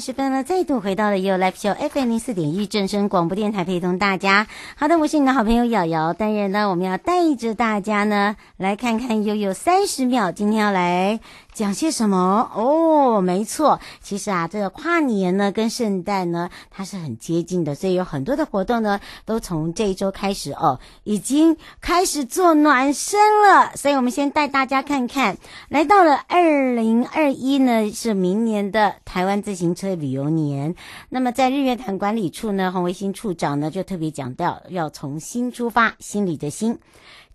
十分呢，再度回到了 You Live Show FM 零四点一正声广播电台，陪同大家。好的，我是你的好朋友瑶瑶。当然呢，我们要带着大家呢来看看悠悠三十秒，今天要来。讲些什么？哦，没错，其实啊，这个跨年呢跟圣诞呢，它是很接近的，所以有很多的活动呢，都从这一周开始哦，已经开始做暖身了。所以我们先带大家看看，来到了二零二一呢，是明年的台湾自行车旅游年。那么在日月潭管理处呢，洪维新处长呢就特别讲到，要从心出发，心里的心。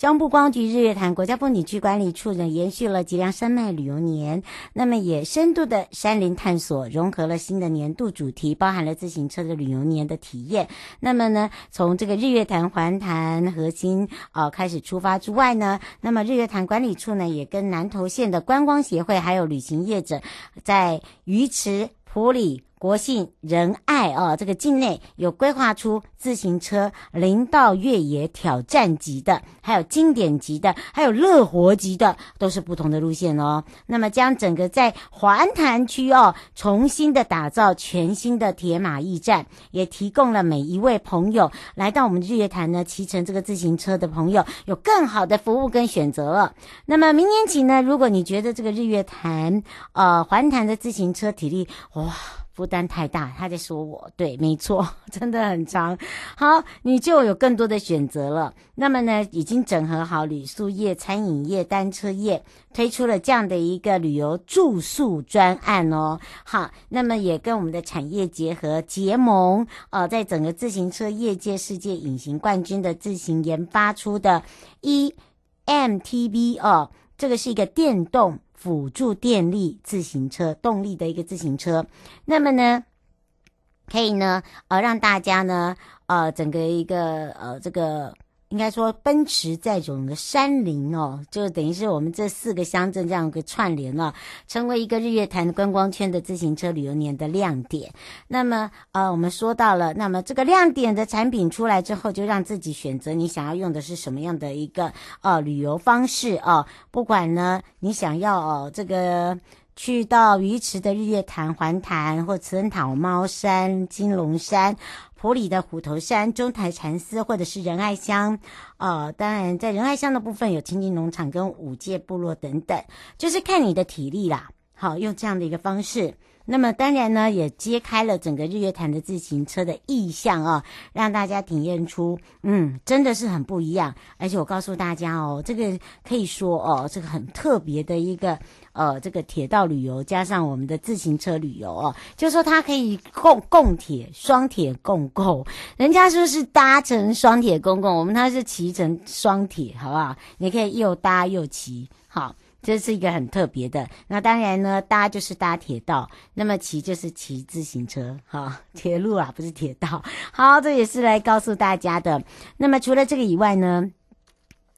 交通部光局日月潭国家风景区管理处呢，延续了吉良山脉旅游年，那么也深度的山林探索，融合了新的年度主题，包含了自行车的旅游年的体验。那么呢，从这个日月潭环潭核心啊、开始出发之外呢，那么日月潭管理处呢，也跟南投县的观光协会还有旅行业者，在鱼池、埔里。国姓仁爱啊，这个境内有规划出自行车零到越野挑战级的，还有经典级的，还有乐活级的，都是不同的路线哦。那么将整个在环潭区哦，重新的打造全新的铁马驿站，也提供了每一位朋友来到我们日月潭呢，骑乘这个自行车的朋友有更好的服务跟选择了。那么明年起呢，如果你觉得这个日月潭呃环潭的自行车体力哇。负担太大，他在说我对，没错，真的很长。好，你就有更多的选择了。那么呢，已经整合好旅宿业、餐饮业、单车业，推出了这样的一个旅游住宿专案哦。好，那么也跟我们的产业结合结盟，呃，在整个自行车业界世界隐形冠军的自行研发出的 eMTB 哦，这个是一个电动。辅助电力自行车动力的一个自行车，那么呢，可以呢，呃，让大家呢，呃，整个一个呃，这个。应该说，奔驰在整个山林哦，就等于是我们这四个乡镇这样一个串联了，成为一个日月潭观光圈的自行车旅游年的亮点。那么，呃，我们说到了，那么这个亮点的产品出来之后，就让自己选择你想要用的是什么样的一个呃旅游方式哦。不管呢，你想要哦这个去到鱼池的日月潭环潭，或慈恩塔猫山、金龙山。普里的虎头山、中台禅寺，或者是仁爱乡，呃，当然在仁爱乡的部分有亲近农场跟五界部落等等，就是看你的体力啦。好，用这样的一个方式，那么当然呢，也揭开了整个日月潭的自行车的意象啊，让大家体验出，嗯，真的是很不一样。而且我告诉大家哦，这个可以说哦，这个很特别的一个。呃，这个铁道旅游加上我们的自行车旅游哦，就说它可以共共铁双铁共构，人家说是搭乘双铁共，我们它是骑乘双铁，好不好？你可以又搭又骑，好，这是一个很特别的。那当然呢，搭就是搭铁道，那么骑就是骑自行车，哈，铁路啊，不是铁道。好，这也是来告诉大家的。那么除了这个以外呢？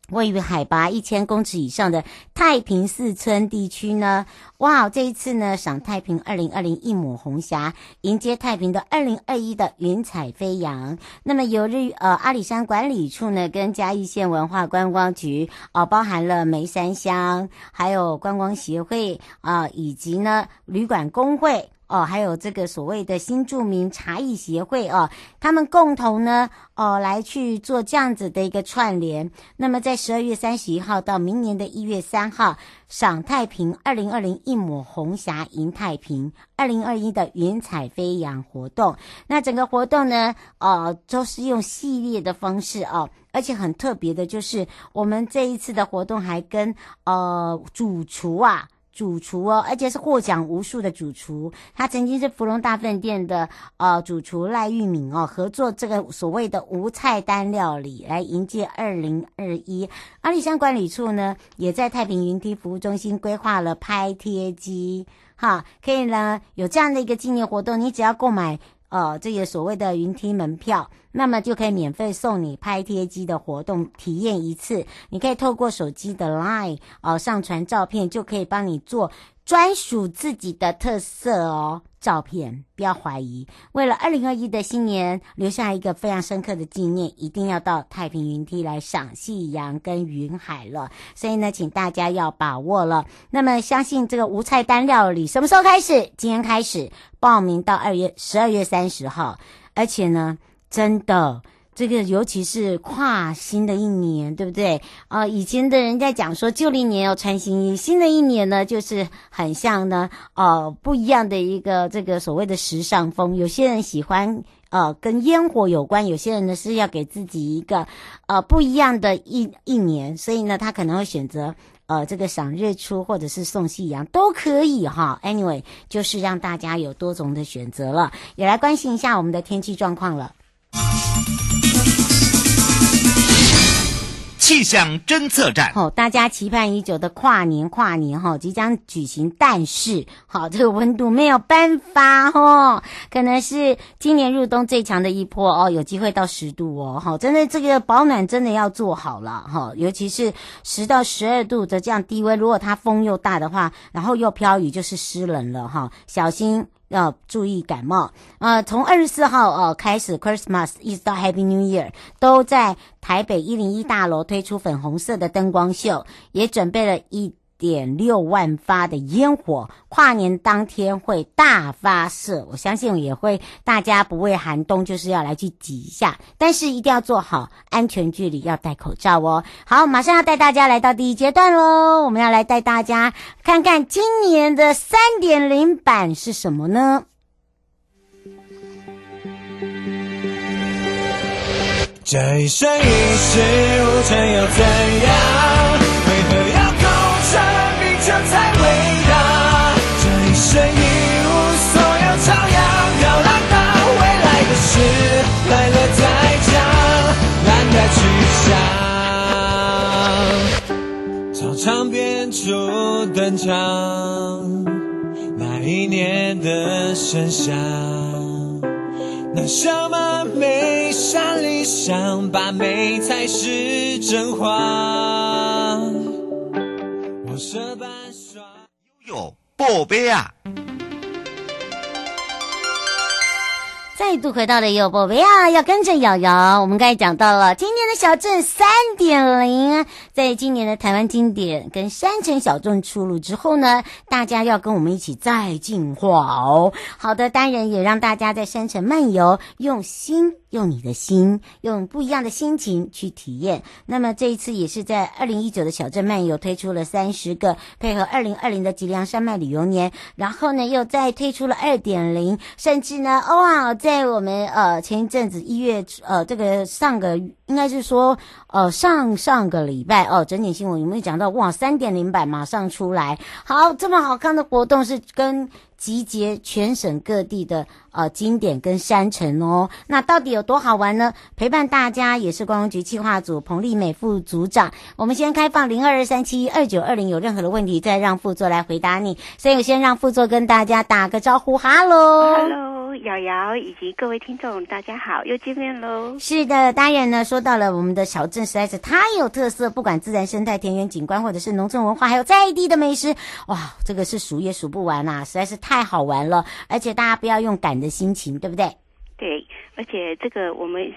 位于海拔一千公尺以上的太平四村地区呢，哇，这一次呢，赏太平二零二零一抹红霞，迎接太平的二零二一的云彩飞扬。那么由日呃阿里山管理处呢，跟嘉义县文化观光局啊、包含了梅山乡，还有观光协会啊、以及呢旅馆工会。哦，还有这个所谓的新著名茶艺协会哦，他们共同呢哦来去做这样子的一个串联。那么在十二月三十一号到明年的一月三号，赏太平二零二零一抹红霞迎太平二零二一的云彩飞扬活动。那整个活动呢，哦，都是用系列的方式哦。而且很特别的，就是我们这一次的活动还跟呃主厨啊，主厨哦，而且是获奖无数的主厨，他曾经是芙蓉大饭店的呃主厨赖玉敏哦，合作这个所谓的无菜单料理来迎接二零二一。阿里山管理处呢，也在太平云梯服务中心规划了拍贴机，哈，可以呢有这样的一个纪念活动，你只要购买。呃，这个所谓的云梯门票，那么就可以免费送你拍贴机的活动体验一次。你可以透过手机的 Line 哦、呃，上传照片，就可以帮你做。专属自己的特色哦，照片不要怀疑。为了二零二一的新年留下一个非常深刻的纪念，一定要到太平云梯来赏夕阳跟云海了。所以呢，请大家要把握了。那么，相信这个无菜单料理什么时候开始？今天开始报名到二月十二月三十号，而且呢，真的。这个尤其是跨新的一年，对不对？啊、以前的人在讲说旧历年要穿新衣，新的一年呢，就是很像呢，呃，不一样的一个这个所谓的时尚风。有些人喜欢呃跟烟火有关，有些人呢是要给自己一个呃不一样的一一年，所以呢，他可能会选择呃这个赏日出或者是送夕阳都可以哈。Anyway，就是让大家有多种的选择了，也来关心一下我们的天气状况了。气象侦测站，好，大家期盼已久的跨年，跨年哈即将举行，但是好，这个温度没有办法哦，可能是今年入冬最强的一波哦，有机会到十度哦，好，真的这个保暖真的要做好了哈，尤其是十到十二度的这样低温，如果它风又大的话，然后又飘雨，就是湿冷了哈，小心。要注意感冒。呃，从二十四号呃开始，Christmas 一直到 Happy New Year 都在台北一零一大楼推出粉红色的灯光秀，也准备了一。点六万发的烟火，跨年当天会大发射，我相信也会大家不畏寒冬，就是要来去挤一下，但是一定要做好安全距离，要戴口罩哦。好，马上要带大家来到第一阶段喽，我们要来带大家看看今年的三点零版是什么呢？这一生一世无常又怎样？这才伟大，这一生一无所有，照样要来到未来的事来了再讲，懒得去想。操场变出灯场，那一年的盛夏，那什么美善理想，把美才是真话。这般宝贝啊！再度回到了悠悠宝贝啊，要跟着瑶瑶。我们刚才讲到了今年的小镇三点零，在今年的台湾经典跟山城小镇出炉之后呢，大家要跟我们一起再进化哦。好的，当然也让大家在山城漫游，用心。用你的心，用不一样的心情去体验。那么这一次也是在二零一九的小镇漫游推出了三十个，配合二零二零的吉良山脉旅游年，然后呢又再推出了二点零，甚至呢，哇，在在我们呃前一阵子一月呃这个上个应该是说呃上上个礼拜哦，整点新闻有没有讲到哇三点零版马上出来？好，这么好看的活动是跟。集结全省各地的呃经典跟山城哦，那到底有多好玩呢？陪伴大家也是观光局企划组彭丽美副组长。我们先开放零二二三七二九二零，有任何的问题再让副座来回答你。所以我先让副座跟大家打个招呼，哈喽，哈喽，瑶瑶以及各位听众，大家好，又见面喽。是的，当然呢，说到了我们的小镇实在是太有特色，不管自然生态、田园景观，或者是农村文化，还有在地的美食，哇，这个是数也数不完啊，实在是太。太好玩了，而且大家不要用赶的心情，对不对？对，而且这个我们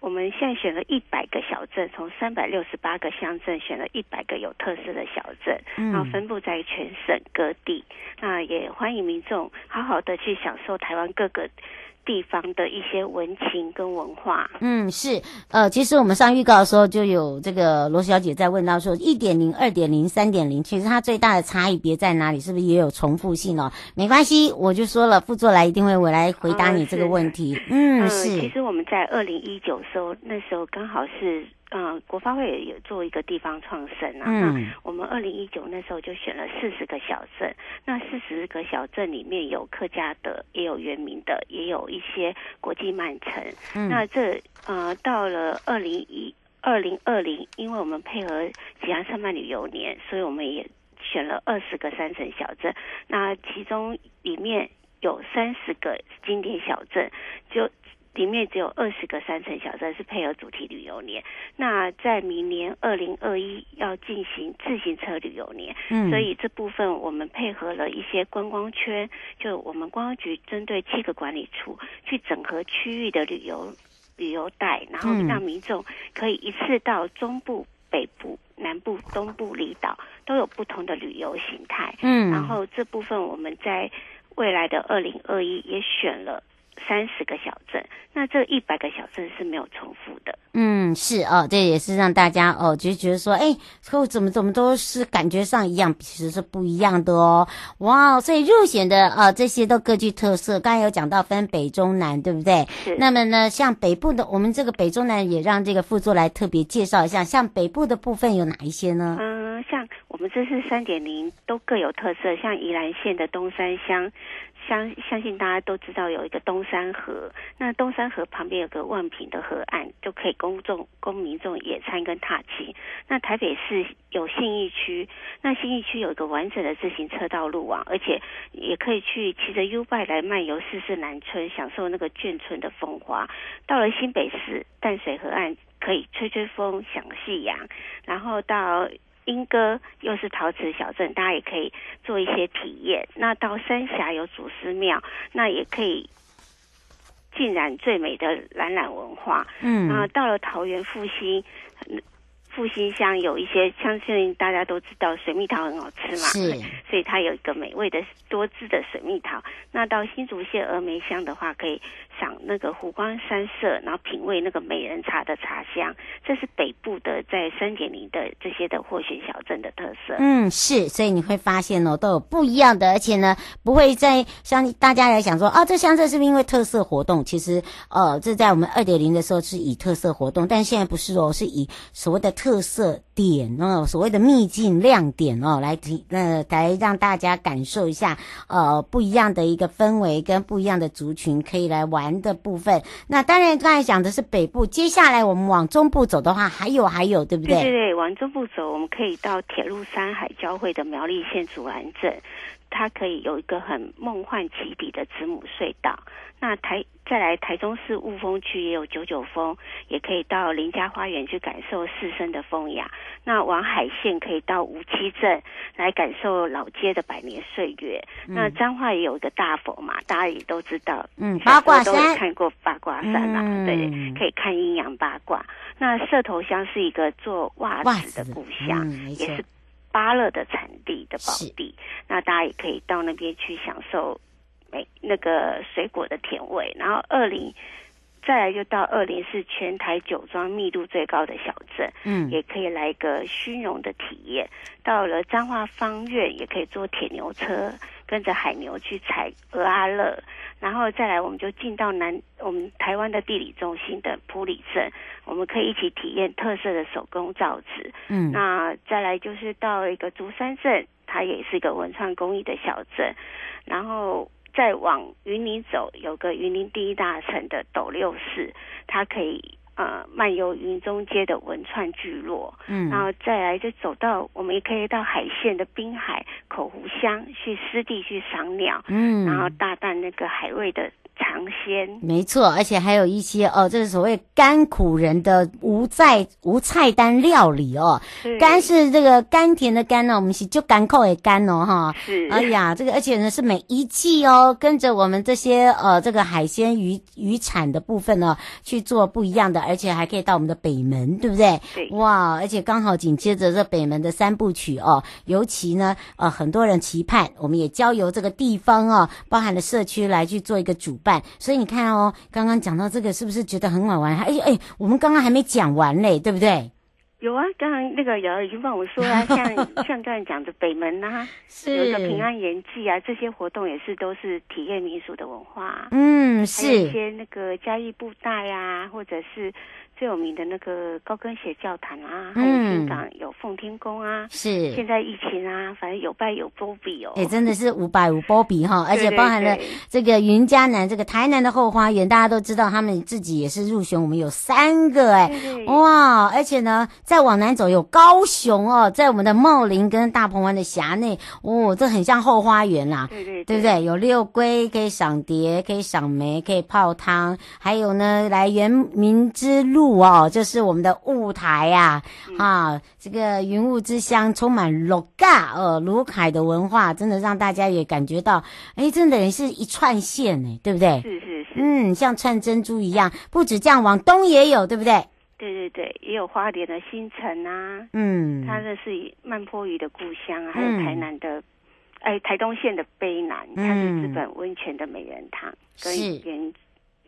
我们现在选了一百个小镇，从三百六十八个乡镇选了一百个有特色的小镇，然后分布在全省各地。那也欢迎民众好好的去享受台湾各个地方的一些文情跟文化，嗯，是，呃，其实我们上预告的时候就有这个罗小姐在问到说，一点零、二点零、三点零，其实它最大的差异别在哪里？是不是也有重复性哦？没关系，我就说了，副座来一定会我来回答你这个问题。嗯，是。其实我们在二零一九时候，那时候刚好是。嗯，国发会也有做一个地方创生啊。嗯、那我们二零一九那时候就选了四十个小镇，那四十个小镇里面有客家的，也有原民的，也有一些国际慢城。嗯、那这呃到了二零一二零二零，因为我们配合吉安山脉旅游年，所以我们也选了二十个山城小镇。那其中里面有三十个经典小镇，就。里面只有二十个山城小镇是配合主题旅游年，那在明年二零二一要进行自行车旅游年，嗯，所以这部分我们配合了一些观光圈，就我们观光局针对七个管理处去整合区域的旅游旅游带，然后让民众可以一次到中部、北部、南部、东部离岛都有不同的旅游形态，嗯，然后这部分我们在未来的二零二一也选了。三十个小镇，那这一百个小镇是没有重复的。嗯，是哦，这也是让大家哦，就觉得说，哎，后怎么怎么都是感觉上一样，其实是不一样的哦。哇，所以入选的啊、呃，这些都各具特色。刚才有讲到分北中南，对不对？是。那么呢，像北部的，我们这个北中南也让这个副座来特别介绍一下，像北部的部分有哪一些呢？嗯，像我们这是三点零，都各有特色。像宜兰县的东山乡。相相信大家都知道有一个东山河，那东山河旁边有个万坪的河岸，就可以公众供民众野餐跟踏青。那台北市有信义区，那信义区有一个完整的自行车道路网，而且也可以去骑着 U b i 来漫游四四南村，享受那个眷村的风华。到了新北市淡水河岸，可以吹吹风、享夕阳，然后到。莺歌又是陶瓷小镇，大家也可以做一些体验。那到三峡有祖师庙，那也可以浸染最美的蓝染文化。嗯，啊，到了桃园复兴。复兴乡有一些，相信大家都知道，水蜜桃很好吃嘛，是，所以它有一个美味的多汁的水蜜桃。那到新竹县峨眉乡的话，可以赏那个湖光山色，然后品味那个美人茶的茶香。这是北部的在三点零的这些的获选小镇的特色。嗯，是，所以你会发现哦，都有不一样的，而且呢，不会再像大家来想说啊，这乡镇是不是因为特色活动？其实，呃，这在我们二点零的时候是以特色活动，但现在不是哦，是以所谓的特。色点哦，所谓的秘境亮点哦，来提呃，来让大家感受一下呃不一样的一个氛围跟不一样的族群可以来玩的部分。那当然刚才讲的是北部，接下来我们往中部走的话，还有还有，对不对？对对对，往中部走，我们可以到铁路山海交汇的苗栗县竹篮镇，它可以有一个很梦幻奇笔的子母隧道。那台再来台中市雾峰区也有九九峰，也可以到林家花园去感受四声的风雅。那往海线可以到吴七镇来感受老街的百年岁月。嗯、那彰化也有一个大佛嘛，大家也都知道，嗯，八卦山都有看过八卦山嘛，嗯、对，可以看阴阳八卦。那社头乡是一个做袜子的故乡，嗯、也是芭乐的产地的宝地。那大家也可以到那边去享受。美那个水果的甜味，然后二零再来就到二林是全台酒庄密度最高的小镇，嗯，也可以来一个熏融的体验。到了彰化方院，也可以坐铁牛车，跟着海牛去采鹅阿乐。然后再来，我们就进到南我们台湾的地理中心的埔里镇，我们可以一起体验特色的手工造纸。嗯，那再来就是到一个竹山镇，它也是一个文创工艺的小镇，然后。再往云林走，有个云林第一大城的斗六市，它可以呃漫游云中街的文创聚落，嗯，然后再来就走到我们也可以到海线的滨海口湖乡去湿地去赏鸟，嗯，然后大啖那个海味的尝鲜。没错，而且还有一些哦，这是所谓甘苦人的无菜无菜单料理哦。甘是这个甘甜的甘呢，我们是就甘口也甘哦哈。是。哎呀，这个而且呢是每一季哦，跟着我们这些呃这个海鲜鱼渔产的部分呢去做不一样的，而且还可以到我们的北门，对不对？对。哇，而且刚好紧接着这北门的三部曲哦，尤其呢呃很多人期盼，我们也交由这个地方哦，包含了社区来去做一个主办，所以你看哦，刚刚讲到这个是不是觉得很好玩？哎哎，我们刚刚还没讲完嘞，对不对？有啊，刚刚那个瑶瑶已经帮我说了，像像刚才讲的北门呐、啊，是有一个平安延祭啊，这些活动也是都是体验民俗的文化。嗯，是。还有一些那个嘉义布袋啊，或者是。最有名的那个高跟鞋教堂啊，还有香港有奉天宫啊，嗯、是。现在疫情啊，反正有拜有波比哦，也、欸、真的是五百五波比哈，而且包含了这个云嘉南这个台南的后花园，大家都知道他们自己也是入选，我们有三个哎、欸，哇，而且呢再往南走有高雄哦，在我们的茂林跟大鹏湾的峡内哦，这很像后花园啦，对对，对，对不对？有六龟可以赏蝶，可以赏梅，可以泡汤，还有呢来圆明之路。哦，这是我们的雾台呀、啊嗯，啊，这个云雾之乡充满鲁嘎呃卢凯的文化，真的让大家也感觉到，哎，真的也是一串线呢，对不对？是是是，嗯，像串珍珠一样，不止这样，往东也有，对不对？对对对，也有花莲的新城啊，嗯，它这是曼坡鱼的故乡啊，还有台南的，哎、嗯，台东县的卑南，它是日本温泉的美人汤，跟原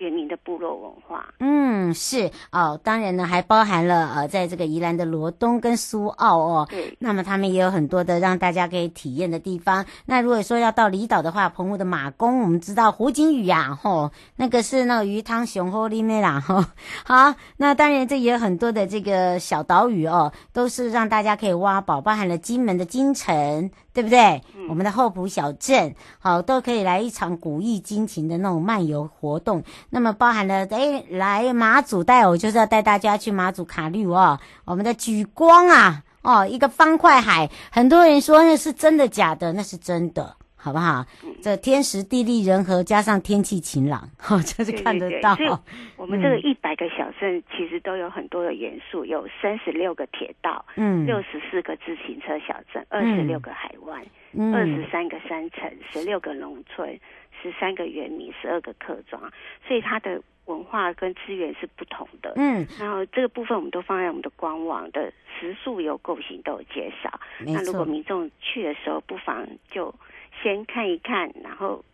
原民的部落文化，嗯，是哦，当然呢，还包含了呃，在这个宜兰的罗东跟苏澳哦，对，那么他们也有很多的让大家可以体验的地方。那如果说要到离岛的话，澎湖的马公，我们知道胡景屿啊，吼、哦，那个是那个鱼汤雄厚里面啦，吼，好，那当然这也有很多的这个小岛屿哦，都是让大家可以挖宝，包含了金门的金城。对不对？嗯、我们的后埔小镇，好，都可以来一场古意惊情的那种漫游活动。那么包含了，哎，来马祖带我就是要带大家去马祖卡绿哦，我们的举光啊，哦，一个方块海，很多人说那是真的假的，那是真的。好不好？这天时地利人和，加上天气晴朗，哈、哦，这是看得到。对对对，我们这个一百个小镇其实都有很多的元素，嗯、有三十六个铁道，嗯，六十四个自行车小镇，二十六个海湾，二十三个山城，十六个农村，十三个原民，十二个客庄，所以它的文化跟资源是不同的。嗯，然后这个部分我们都放在我们的官网的食宿游构型都有介绍。那如果民众去的时候，不妨就。先看一看，然后，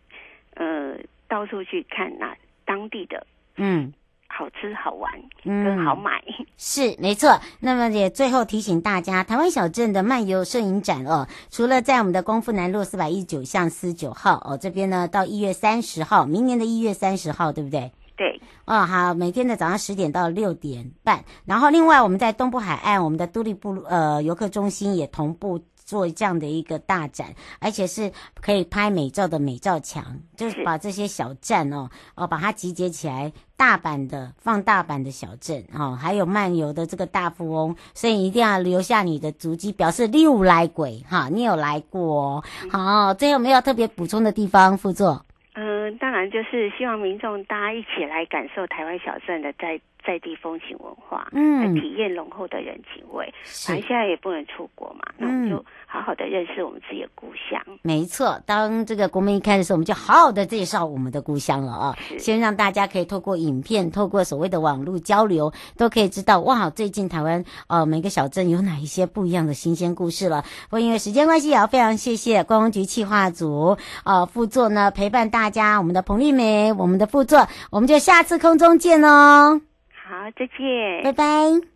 呃，到处去看那当地的，嗯，好吃好玩，嗯，更好买，是没错。那么也最后提醒大家，台湾小镇的漫游摄影展哦，除了在我们的光复南路四百一十九巷四十九号哦这边呢，到一月三十号，明年的一月三十号，对不对？对。哦，好，每天的早上十点到六点半，然后另外我们在东部海岸，我们的都立部呃游客中心也同步。做这样的一个大展，而且是可以拍美照的美照墙，就是把这些小站哦哦把它集结起来，大阪的放大版的小镇哦，还有漫游的这个大富翁，所以一定要留下你的足迹，表示你有来鬼哈，你有来过哦。好，最后有没有特别补充的地方？副座？嗯、呃，当然就是希望民众大家一起来感受台湾小镇的在在地风情文化，嗯，来体验浓厚的人情味。反正现在也不能出国嘛，那我们就。好好的认识我们自己的故乡，没错。当这个国门一开的时候，我们就好好的介绍我们的故乡了啊！先让大家可以透过影片，透过所谓的网络交流，都可以知道哇，最近台湾呃每个小镇有哪一些不一样的新鲜故事了。不过因为时间关系，也要非常谢谢观光局企划组呃副座呢陪伴大家，我们的彭丽梅，我们的副座，我们就下次空中见哦。好，再见，拜拜。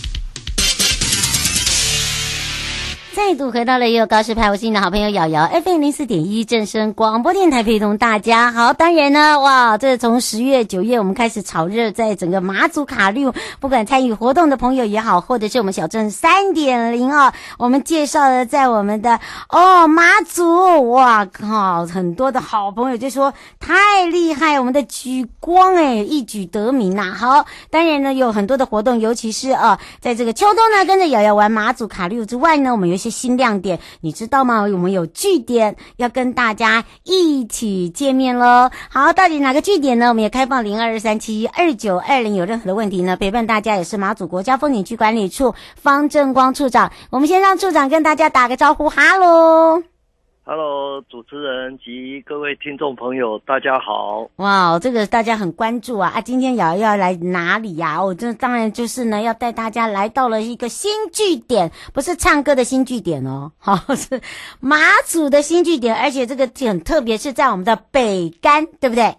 再度回到了悠悠告示牌，我是你的好朋友瑶瑶，FM 零四点一正声广播电台，陪同大家。好，当然呢，哇，这是从十月、九月我们开始炒热，在整个马祖卡六，不管参与活动的朋友也好，或者是我们小镇三点零哦，我们介绍了在我们的哦马祖，哇靠，很多的好朋友就说太厉害，我们的举光哎，一举得名呐。好，当然呢，有很多的活动，尤其是啊，在这个秋冬呢，跟着瑶瑶玩马祖卡六之外呢，我们有。些新亮点，你知道吗？我们有据点要跟大家一起见面喽。好，到底哪个据点呢？我们也开放零二三七二九二零，有任何的问题呢？陪伴大家也是马祖国家风景区管理处方正光处长。我们先让处长跟大家打个招呼，哈喽。Hello，主持人及各位听众朋友，大家好！哇，这个大家很关注啊！啊，今天瑶瑶要来哪里呀？啊？哦，这当然就是呢，要带大家来到了一个新据点，不是唱歌的新据点哦，好，是马祖的新据点，而且这个很特别，是在我们的北干，对不对？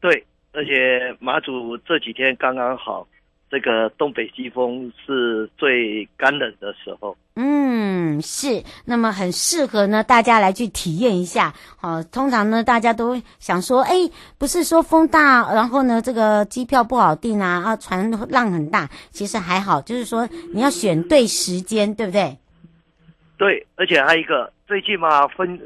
对，而且马祖这几天刚刚好。这个东北季风是最干冷的时候，嗯，是，那么很适合呢，大家来去体验一下。好，通常呢，大家都想说，哎，不是说风大，然后呢，这个机票不好订啊，啊，船浪很大，其实还好，就是说你要选对时间，对不对？对，而且还有一个，最近嘛，分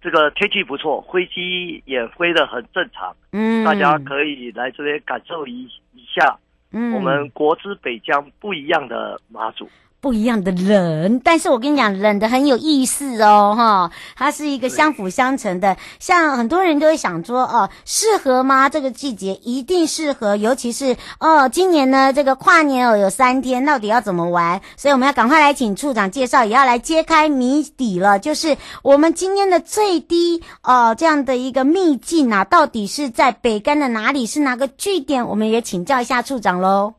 这个天气不错，飞机也飞得很正常，嗯，大家可以来这边感受一一下。嗯，我们国之北疆不一样的马祖，不一样的人，但是我跟你讲，冷的很有意思哦，哈，它是一个相辅相成的。像很多人都会想说，哦，适合吗？这个季节一定适合，尤其是哦，今年呢，这个跨年哦有三天，到底要怎么玩？所以我们要赶快来请处长介绍，也要来揭开谜底了，就是我们今天的最低哦这样的一个秘境啊，到底是在北竿的哪里？是哪个据点？我们也请教一下处长喽。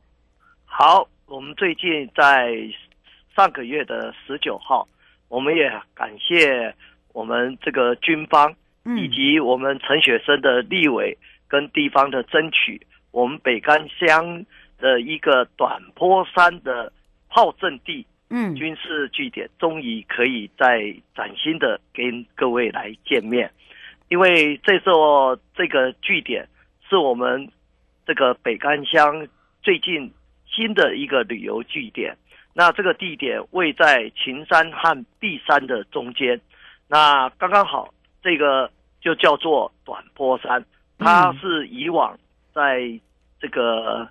好，我们最近在。上个月的十九号，我们也感谢我们这个军方，以及我们陈雪生的立委跟地方的争取，我们北干乡的一个短坡山的炮阵地，嗯，军事据点终于可以再崭新的跟各位来见面，因为这座这个据点是我们这个北干乡最近新的一个旅游据点。那这个地点位在秦山和璧山的中间，那刚刚好，这个就叫做短坡山，它是以往在这个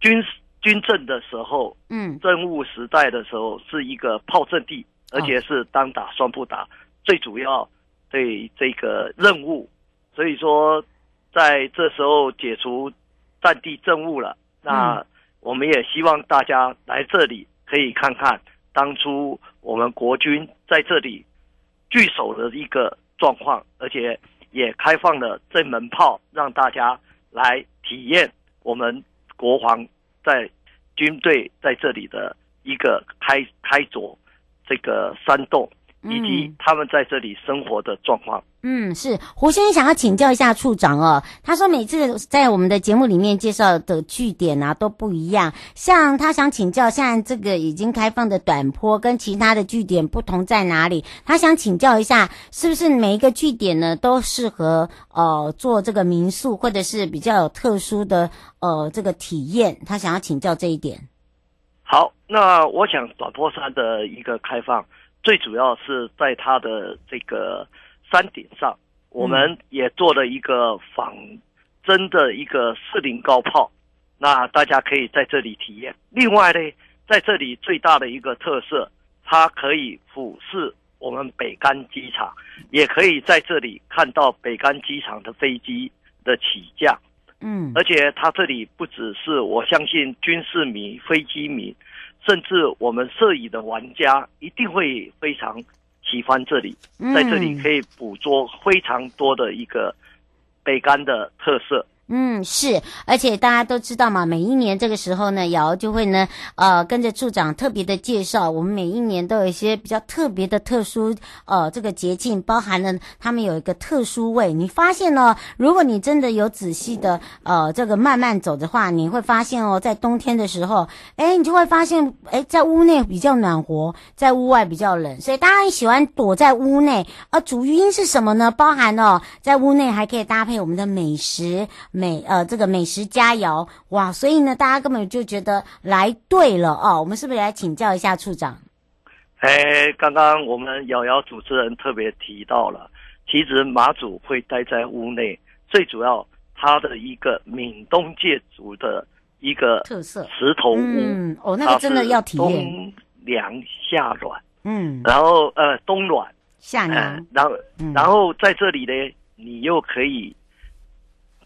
军军政的时候，嗯，政务时代的时候是一个炮阵地，而且是单打双不打，最主要对这个任务，所以说在这时候解除战地政务了，那我们也希望大家来这里。可以看看当初我们国军在这里聚守的一个状况，而且也开放了这门炮，让大家来体验我们国防在军队在这里的一个开开凿这个山洞，以及他们在这里生活的状况。嗯，是胡先生想要请教一下处长哦。他说每次在我们的节目里面介绍的据点啊都不一样，像他想请教，像这个已经开放的短坡跟其他的据点不同在哪里？他想请教一下，是不是每一个据点呢都适合呃做这个民宿，或者是比较有特殊的呃这个体验？他想要请教这一点。好，那我想短坡山的一个开放，最主要是在它的这个。山顶上，我们也做了一个仿真的一个四零高炮，那大家可以在这里体验。另外呢，在这里最大的一个特色，它可以俯视我们北干机场，也可以在这里看到北干机场的飞机的起降。嗯，而且它这里不只是我相信军事迷、飞机迷，甚至我们摄影的玩家一定会非常。喜欢这里，在这里可以捕捉非常多的一个北干的特色，嗯，是，而且大家都知道嘛，每一年这个时候呢，瑶就会呢，呃，跟着处长特别的介绍，我们每一年都有一些比较特别的特殊，呃，这个节庆，包含了他们有一个特殊味。你发现呢，如果你真的有仔细的，呃，这个慢慢走的话，你会发现哦，在冬天的时候，哎，你就会发现，哎，在屋内比较暖和，在屋外比较冷，所以大家喜欢躲在屋内。而主因是什么呢？包含哦，在屋内还可以搭配我们的美食。美呃，这个美食佳肴哇，所以呢，大家根本就觉得来对了哦。我们是不是来请教一下处长？哎，刚刚我们瑶瑶主持人特别提到了，其实马祖会待在屋内，最主要它的一个闽东界族的一个特色石头屋。嗯，哦，那个真的要体验。冬凉夏暖，嗯，然后呃冬暖夏凉、呃，然后、嗯、然后在这里呢，你又可以。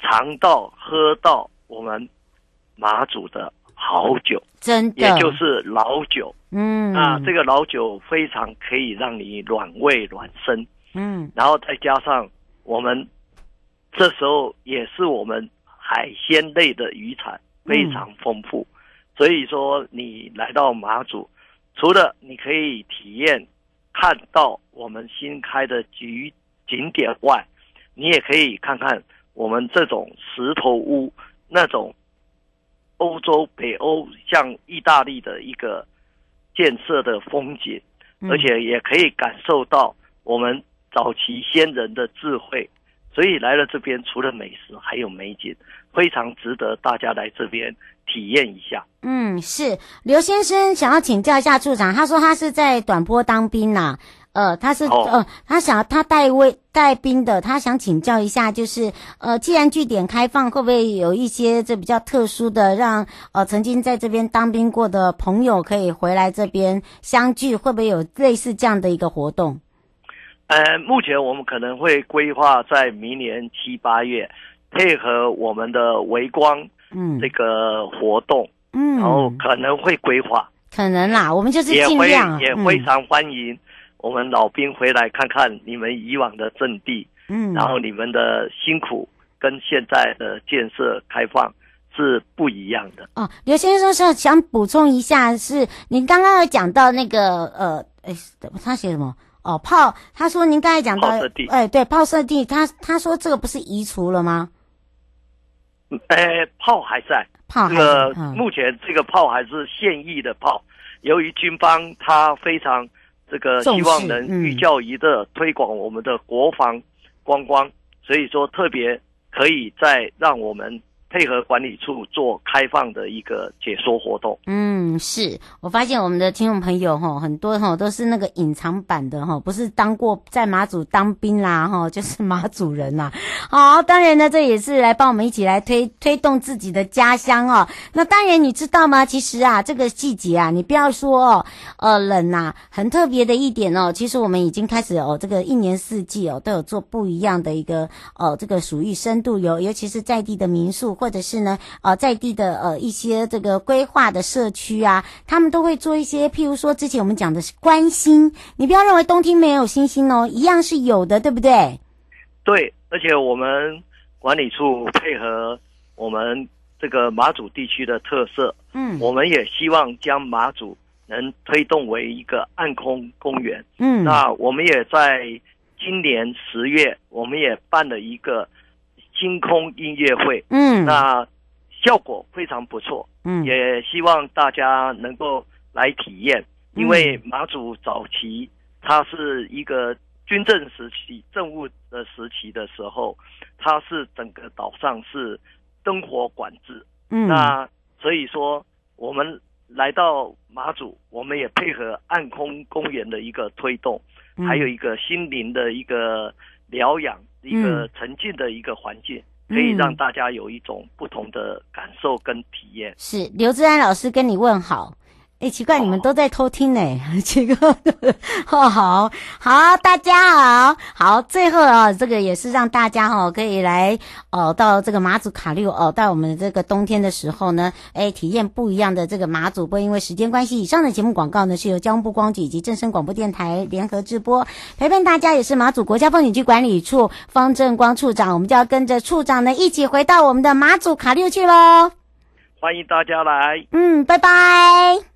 尝到喝到我们马祖的好酒，真的，也就是老酒。嗯，啊这个老酒非常可以让你暖胃暖身。嗯，然后再加上我们这时候也是我们海鲜类的渔产非常丰富，嗯，所以说你来到马祖，除了你可以体验看到我们新开的景景点外，你也可以看看。我们这种石头屋，那种欧洲、北欧像意大利的一个建设的风景，而且也可以感受到我们早期先人的智慧。所以来了这边，除了美食，还有美景，非常值得大家来这边体验一下。嗯，是刘先生想要请教一下处长，他说他是在短波当兵呐、啊。呃，他是、哦、呃，他想他带位带兵的，他想请教一下，就是呃，既然据点开放，会不会有一些这比较特殊的，让呃曾经在这边当兵过的朋友可以回来这边相聚？会不会有类似这样的一个活动？呃，目前我们可能会规划在明年七八月，配合我们的围光嗯这个活动嗯，然后可能会规划，可能啦，我们就是尽量也，也非常欢迎。嗯我们老兵回来看看你们以往的阵地，嗯，然后你们的辛苦跟现在的建设开放是不一样的哦。刘先生是想补充一下，是您刚刚有讲到那个呃，哎，他写什么？哦，炮，他说您刚才讲到，炮射地，哎，对，炮射地，他他说这个不是移除了吗？哎，炮还在，炮还在，这个目前这个炮还是现役的炮，由于军方他非常。这个希望能寓教于乐，推广我们的国防观光，所以说特别可以再让我们。配合管理处做开放的一个解说活动。嗯，是我发现我们的听众朋友哈，很多哈都是那个隐藏版的哈，不是当过在马祖当兵啦哈，就是马祖人呐。好，当然呢，这也是来帮我们一起来推推动自己的家乡哦。那当然你知道吗？其实啊，这个季节啊，你不要说哦，呃，冷呐，很特别的一点哦。其实我们已经开始哦，这个一年四季哦，都有做不一样的一个哦，这个属于深度游，尤其是在地的民宿。或者是呢，呃，在地的呃一些这个规划的社区啊，他们都会做一些，譬如说之前我们讲的是关心，你不要认为冬天没有星星哦，一样是有的，对不对？对，而且我们管理处配合我们这个马祖地区的特色，嗯，我们也希望将马祖能推动为一个暗空公园，嗯，那我们也在今年十月，我们也办了一个。星空音乐会，嗯，那效果非常不错，嗯，也希望大家能够来体验，因为马祖早期它是一个军政时期、政务的时期的时候，它是整个岛上是灯火管制，嗯，那所以说我们来到马祖，我们也配合暗空公园的一个推动，还有一个心灵的一个疗养。一个沉浸的一个环境，可以让大家有一种不同的感受跟体验。是刘志安老师跟你问好，哎，奇怪，你们都在偷听呢，奇怪，哦，好好，大家好，好，最后啊，这个也是让大家哈可以来哦，到这个马祖卡六哦，到我们这个冬天的时候呢，哎，体验不一样的这个马祖。不过因为时间关系，以上的节目广告呢是由交通部光局以及正声广播电台联合直播，陪伴大家也是马祖国家风景区管理处方正光处长，我们就要跟着处长呢一起回到我们的马祖卡六去喽。欢迎大家来，嗯，拜拜。